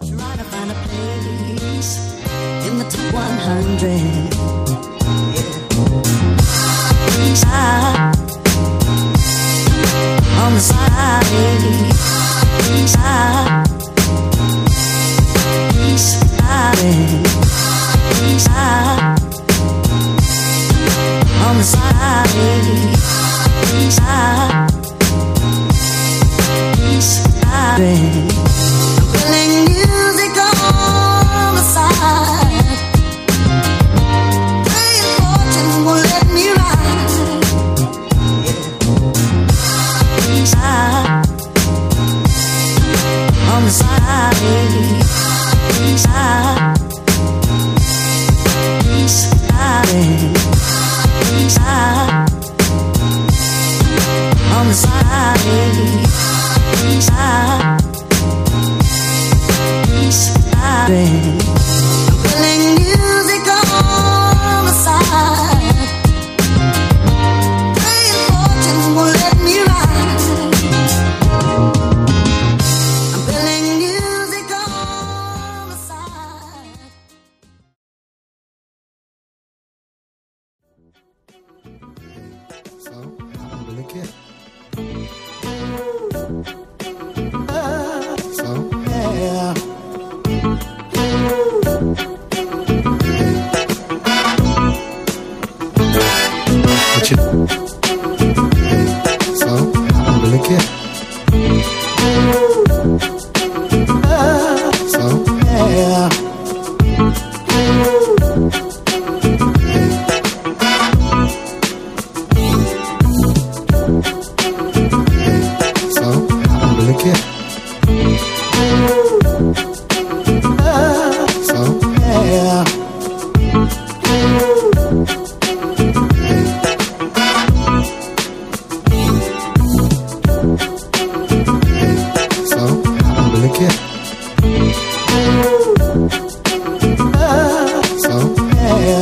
Trying to find a place in the top 100. Yeah. Side, on the side, side.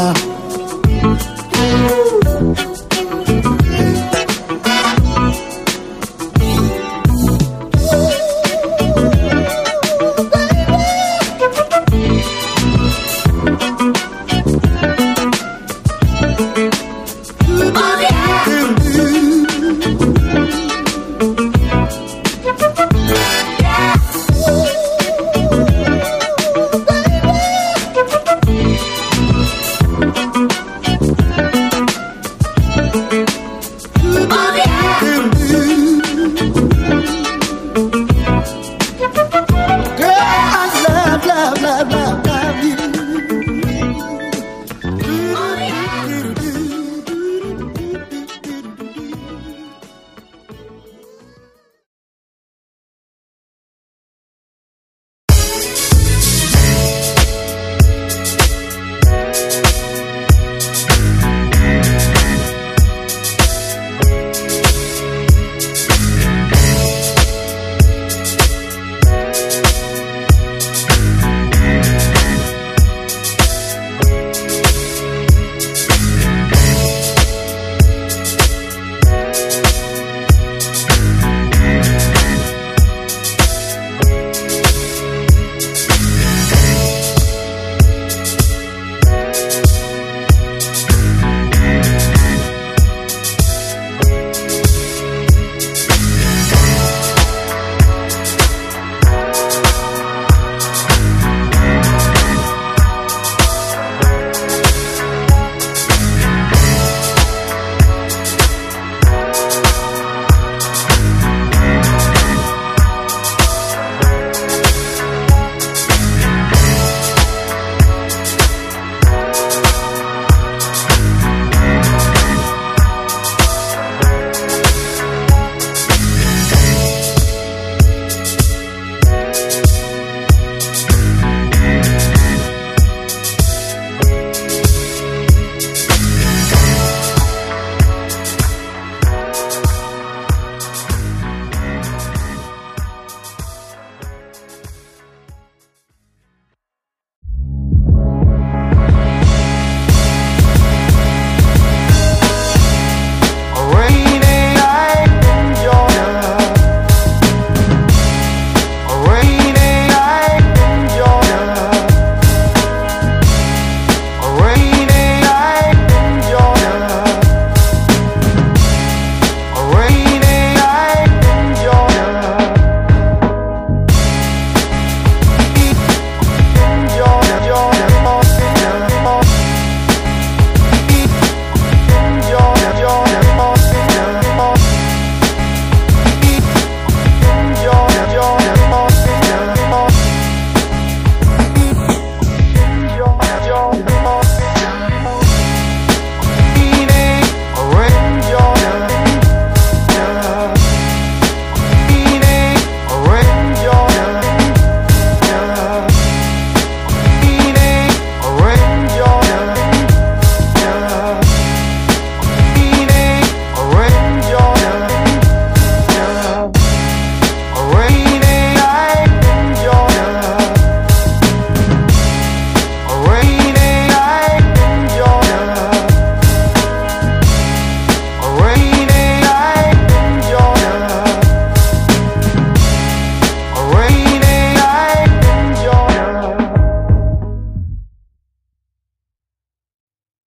now